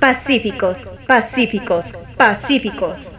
Pacíficos, pacíficos, pacíficos.